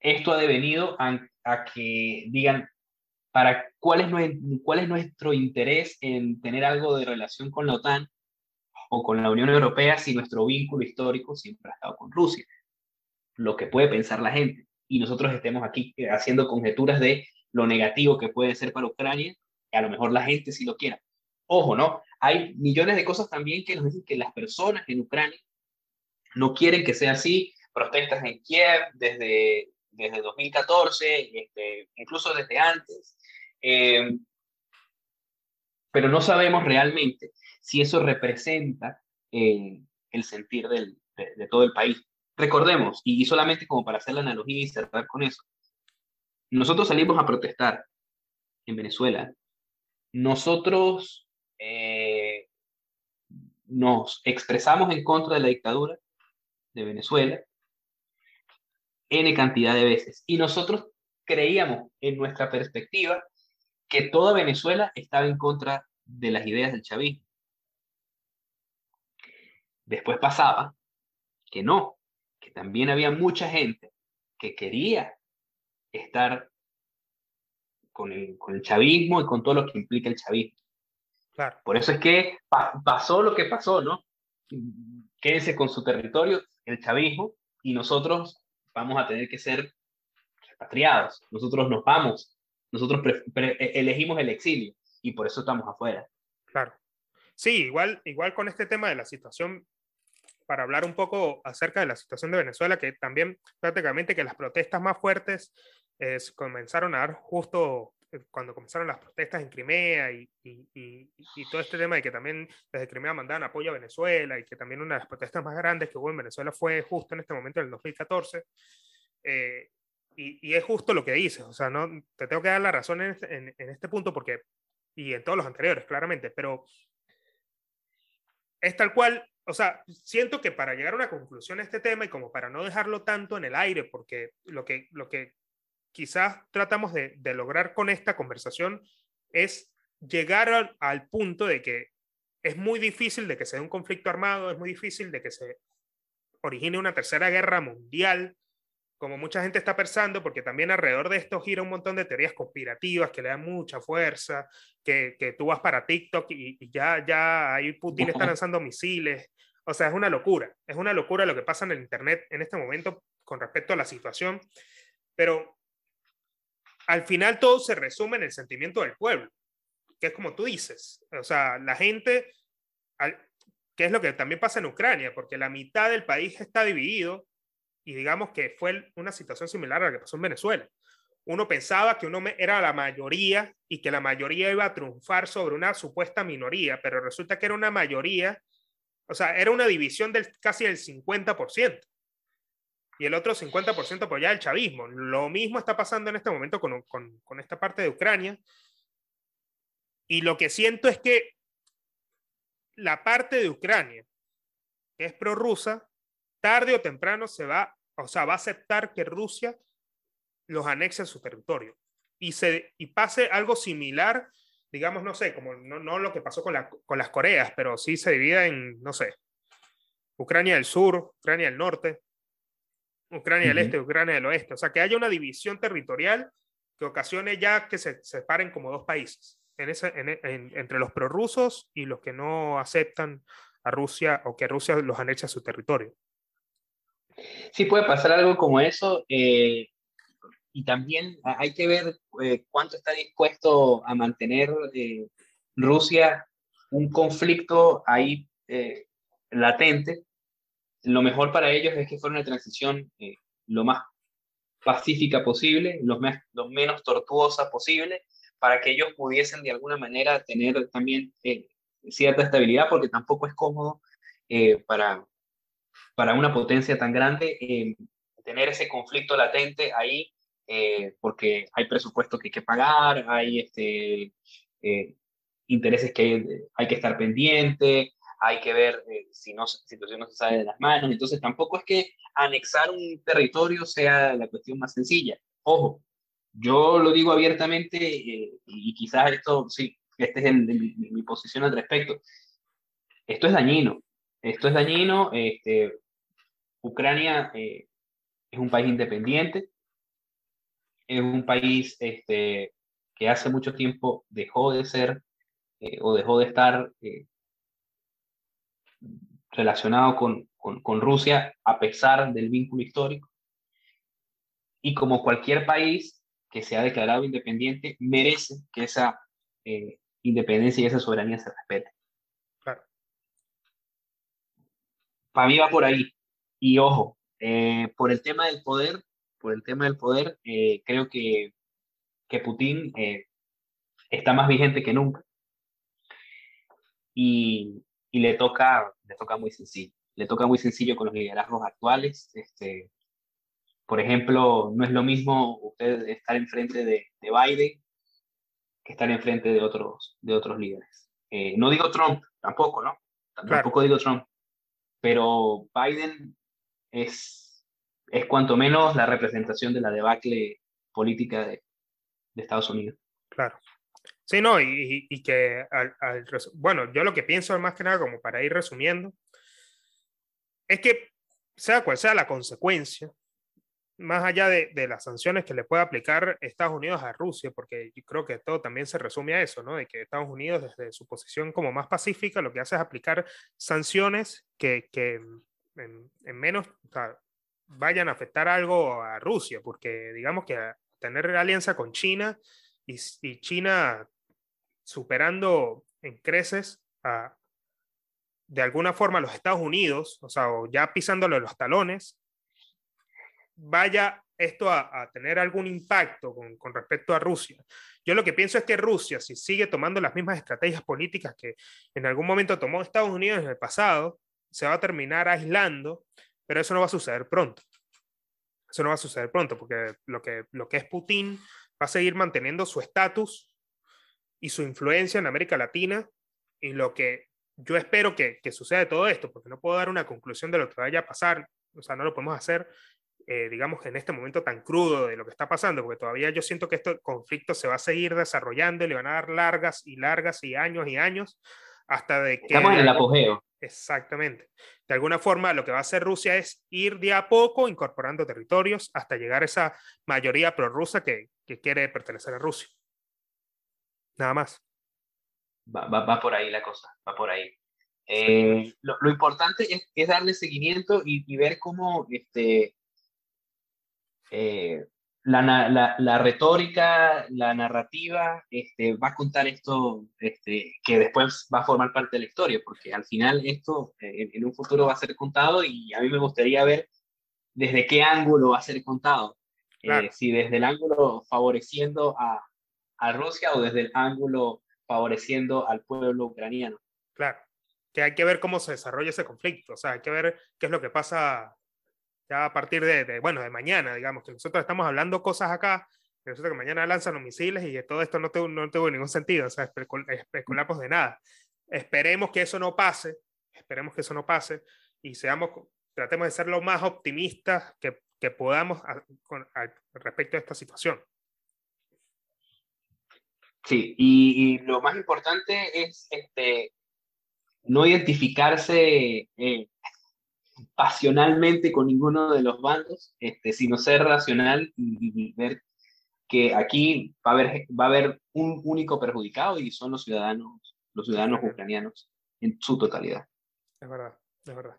esto ha devenido a que digan, para cuál es, cuál es nuestro interés en tener algo de relación con la OTAN o con la Unión Europea si nuestro vínculo histórico siempre ha estado con Rusia. Lo que puede pensar la gente y nosotros estemos aquí eh, haciendo conjeturas de lo negativo que puede ser para Ucrania, y a lo mejor la gente sí lo quiera. Ojo, ¿no? Hay millones de cosas también que nos dicen que las personas en Ucrania no quieren que sea así, protestas en Kiev desde, desde 2014, este, incluso desde antes, eh, pero no sabemos realmente si eso representa eh, el sentir del, de todo el país. Recordemos, y solamente como para hacer la analogía y cerrar con eso, nosotros salimos a protestar en Venezuela. Nosotros eh, nos expresamos en contra de la dictadura de Venezuela N cantidad de veces. Y nosotros creíamos en nuestra perspectiva que toda Venezuela estaba en contra de las ideas del chavismo. Después pasaba que no, también había mucha gente que quería estar con el, con el chavismo y con todo lo que implica el chavismo. Claro. Por eso es que pasó lo que pasó, ¿no? Quédense con su territorio, el chavismo, y nosotros vamos a tener que ser repatriados. Nosotros nos vamos, nosotros e, elegimos el exilio y por eso estamos afuera. Claro. Sí, igual, igual con este tema de la situación para hablar un poco acerca de la situación de Venezuela, que también prácticamente que las protestas más fuertes comenzaron a dar justo eh, cuando comenzaron las protestas en Crimea y, y, y, todo este tema de que también desde Crimea mandaban apoyo a Venezuela y que también una de las protestas más grandes que hubo en Venezuela fue justo en este momento, en el 2014. Eh, y, es justo lo que dices, o sea, no, te tengo que dar la razón en este, en, este punto porque, y en todos los anteriores, claramente, pero es tal cual o sea, siento que para llegar a una conclusión a este tema y como para no dejarlo tanto en el aire, porque lo que, lo que quizás tratamos de, lograr con esta conversación es llegar al, punto de que es muy difícil de que se dé un conflicto armado, es muy difícil de que se origine una tercera guerra mundial, como mucha gente está pensando, porque también alrededor de esto gira un montón de teorías conspirativas que le dan mucha fuerza, que, que tú vas para TikTok y, y, ya, ya ahí Putin está lanzando misiles. O sea, es una locura, es una locura lo que pasa en el Internet en este momento con respecto a la situación, pero al final todo se resume en el sentimiento del pueblo, que es como tú dices, o sea, la gente, que es lo que también pasa en Ucrania, porque la mitad del país está dividido y digamos que fue una situación similar a la que pasó en Venezuela. Uno pensaba que uno era la mayoría y que la mayoría iba a triunfar sobre una supuesta minoría, pero resulta que era una mayoría o sea, era una división del casi el 50%. Y el otro 50% apoyaba el chavismo. Lo mismo está pasando en este momento con, con, con esta parte de Ucrania. Y lo que siento es que la parte de Ucrania que es prorrusa, tarde o temprano se va, o sea, va a aceptar que Rusia los anexe a su territorio y, se, y pase algo similar, digamos, no sé, como no, no lo que pasó con, la, con las Coreas, pero sí se divide en, no sé, Ucrania del sur, Ucrania del norte, Ucrania del este, Ucrania del oeste. O sea, que haya una división territorial que ocasione ya que se separen como dos países en ese, en, entre los prorrusos y los que no aceptan a Rusia o que Rusia los anexe a su territorio. Sí, puede pasar algo como eso. Eh, y también hay que ver eh, cuánto está dispuesto a mantener eh, Rusia un conflicto ahí latente. Lo mejor para ellos es que fuera una transición lo más pacífica posible, lo, lo, menos tortuosa posible, para que ellos pudiesen de alguna manera tener también cierta estabilidad, porque tampoco es cómodo para, para una potencia tan grande eh, tener ese conflicto latente ahí, eh, porque hay presupuestos que hay que pagar, hay este, intereses que hay, hay, que estar pendiente, hay que ver si no, situación no se sale de las manos. Entonces tampoco es que anexar un territorio sea la cuestión más sencilla. Ojo, yo lo digo abiertamente y quizás esto sí esta es mi, posición al respecto. Esto es dañino. Esto es dañino. Este, Ucrania eh, es un país independiente. Es un país este, que hace mucho tiempo dejó de ser eh, o dejó de estar eh, relacionado con, Rusia a pesar del vínculo histórico. Y como cualquier país que se ha declarado independiente, merece que esa independencia y esa soberanía se respete. Claro. Para mí va por ahí. Y ojo, eh, por el tema del poder, por el tema del poder, eh, creo que, que Putin eh, está más vigente que nunca. Y, y, le, toca, le toca muy sencillo. Le toca muy sencillo con los liderazgos actuales. Este, por ejemplo, no es lo mismo usted estar enfrente de, de Biden que estar enfrente de otros, de otros líderes. No digo Trump, tampoco, ¿no? Tampoco digo Trump, pero Biden es, es cuanto menos la representación de la debacle política de, de Estados Unidos. Claro. Sí, no, y, y que, al, bueno, yo lo que pienso más que nada, como para ir resumiendo, es que sea cual sea la consecuencia, más allá de, las sanciones que le puede aplicar Estados Unidos a Rusia, porque yo creo que todo también se resume a eso, ¿no? De que Estados Unidos, desde su posición como más pacífica, lo que hace es aplicar sanciones que, que en, menos vayan a afectar algo a Rusia, porque digamos que tener alianza con China y, China superando en creces a, de alguna forma los Estados Unidos, o sea, o ya pisándole los talones, vaya esto a, tener algún impacto con, respecto a Rusia. Yo lo que pienso es que Rusia, si sigue tomando las mismas estrategias políticas que en algún momento tomó Estados Unidos en el pasado, se va a terminar aislando, pero eso no va a suceder pronto. Eso no va a suceder pronto, porque lo que, lo que es Putin va a seguir manteniendo su estatus y su influencia en América Latina, y lo que yo espero que, que suceda todo esto, porque no puedo dar una conclusión de lo que vaya a pasar, o sea, no lo podemos hacer, eh, digamos, en este momento tan crudo de lo que está pasando, porque todavía yo siento que este conflicto se va a seguir desarrollando y le van a dar largas y largas y años y años hasta de que... Estamos en el apogeo. Exactamente. De alguna forma, lo que va a hacer Rusia es ir de a poco incorporando territorios hasta llegar a esa mayoría prorrusa que, que quiere pertenecer a Rusia. Nada más. Va, va, va por ahí la cosa, va por ahí. Eh, lo, lo, importante es, es darle seguimiento y, y, ver cómo este, eh, la, la, la, retórica, la narrativa, este, va a contar esto este, que después va a formar parte de la historia, porque al final esto eh, en, un futuro va a ser contado y a mí me gustaría ver desde qué ángulo va a ser contado. Eh, si desde el ángulo favoreciendo a, a Rusia o desde el ángulo favoreciendo al pueblo ucraniano. Claro, que hay que ver cómo se desarrolla ese conflicto, o sea, hay que ver qué es lo que pasa ya a partir de, bueno, de mañana, digamos, que nosotros estamos hablando cosas acá, que nosotros que mañana lanzan los misiles y que todo esto no, no tuvo ningún sentido, o sea, especulamos de nada. esperemos que eso no pase, esperemos que eso no pase y seamos, tratemos de ser lo más optimistas que, que podamos con, respecto a esta situación. Sí, y, lo más importante es este, no identificarse eh, pasionalmente con ninguno de los bandos, este, sino ser racional y, ver que aquí va a, haber, va a haber un único perjudicado y son los ciudadanos, los ciudadanos ucranianos en su totalidad. Es verdad, es verdad.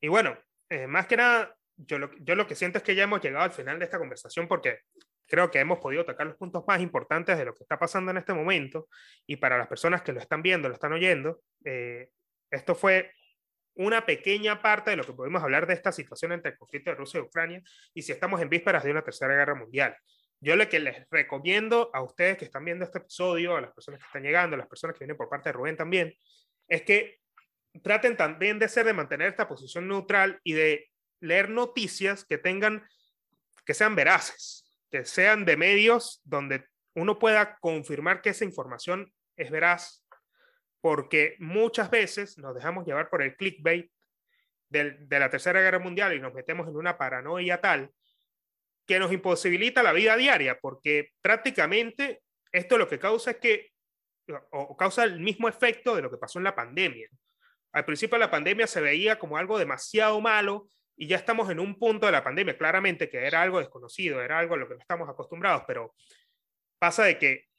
Y bueno, eh, más que nada, yo lo, yo lo que siento es que ya hemos llegado al final de esta conversación porque creo que hemos podido tocar los puntos más importantes de lo que está pasando en este momento y para las personas que lo están viendo, lo están oyendo, eh, esto fue una pequeña parte de lo que podemos hablar de esta situación entre el conflicto de Rusia y Ucrania y si estamos en vísperas de una tercera guerra mundial. Yo lo que les recomiendo a ustedes que están viendo este episodio, a las personas que están llegando, a las personas que vienen por parte de Rubén también, es que traten también de ser de mantener esta posición neutral y de leer noticias que tengan, que sean veraces, que sean de medios donde uno pueda confirmar que esa información es veraz, porque muchas veces nos dejamos llevar por el clickbait de la Tercera Guerra Mundial y nos metemos en una paranoia tal que nos imposibilita la vida diaria, porque prácticamente esto lo que causa es que, o causa el mismo efecto de lo que pasó en la pandemia. Al principio de la pandemia se veía como algo demasiado malo y ya estamos en un punto de la pandemia, claramente que era algo desconocido, era algo a lo que no estamos acostumbrados, pero pasa de que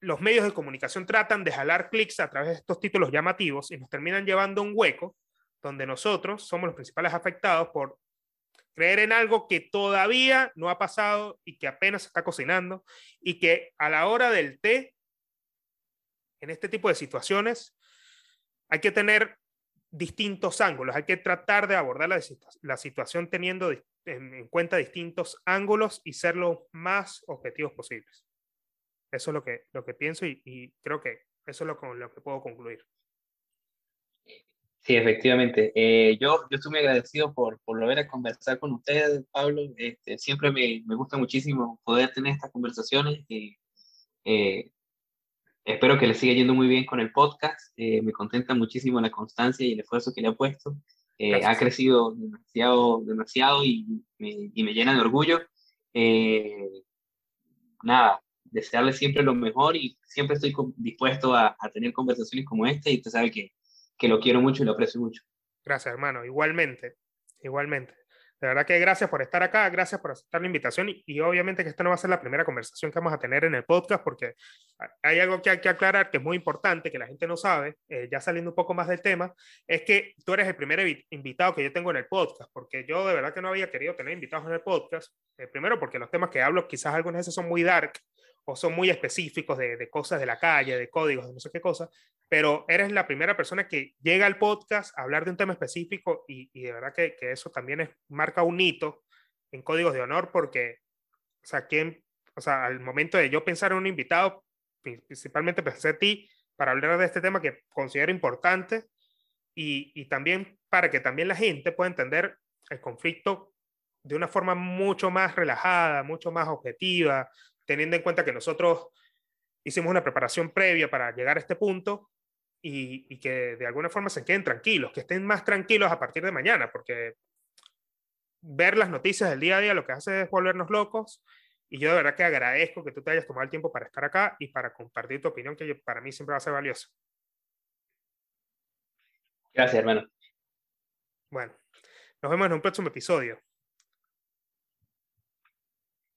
los medios de comunicación tratan de jalar clics a través de estos títulos llamativos y nos terminan llevando un hueco donde nosotros somos los principales afectados por creer en algo que todavía no ha pasado y que apenas está cocinando y que a la hora del té, en este tipo de situaciones, hay que tener distintos ángulos, hay que tratar de abordar la, la situación teniendo en, cuenta distintos ángulos y ser lo más objetivos posibles. Eso es lo que, lo que pienso y, creo que eso es lo, con lo que puedo concluir. Sí, efectivamente. Eh, yo, yo estoy muy agradecido por, por volver a conversar con ustedes, Pablo. Este, siempre me, me, gusta muchísimo poder tener estas conversaciones. Eh, eh, espero que le siga yendo muy bien con el podcast. me contenta muchísimo la constancia y el esfuerzo que le ha puesto. ha crecido demasiado, demasiado y me, y me llena de orgullo. nada, desearle siempre lo mejor y siempre estoy dispuesto a, a tener conversaciones como esta y usted sabe que, que lo quiero mucho y lo aprecio mucho. Gracias, hermano. Igualmente, igualmente. De verdad que gracias por estar acá, gracias por aceptar la invitación y, obviamente que esta no va a ser la primera conversación que vamos a tener en el podcast porque hay algo que hay que aclarar que es muy importante, que la gente no sabe, eh, ya saliendo un poco más del tema, es que tú eres el primer invitado que yo tengo en el podcast, porque yo de verdad que no había querido tener invitados en el podcast, eh, primero porque los temas que hablo quizás algunos de esos son muy dark o son muy específicos de, de, cosas de la calle, de códigos, de no sé qué cosa, pero eres la primera persona que llega al podcast a hablar de un tema específico y, y de verdad que, que, eso también es, marca un hito en códigos de honor porque, o sea, ¿quién, o sea, al momento de yo pensar en un invitado, principalmente pensé en ti para hablar de este tema que considero importante y, y también para que también la gente pueda entender el conflicto de una forma mucho más relajada, mucho más objetiva, teniendo en cuenta que nosotros hicimos una preparación previa para llegar a este punto y, que de alguna forma se queden tranquilos, que estén más tranquilos a partir de mañana, porque ver las noticias del día a día lo que hace es volvernos locos y yo de verdad que agradezco que tú te hayas tomado el tiempo para estar acá y para compartir tu opinión, que para mí siempre va a ser valiosa. Gracias, hermano. Bueno, nos vemos en un próximo episodio.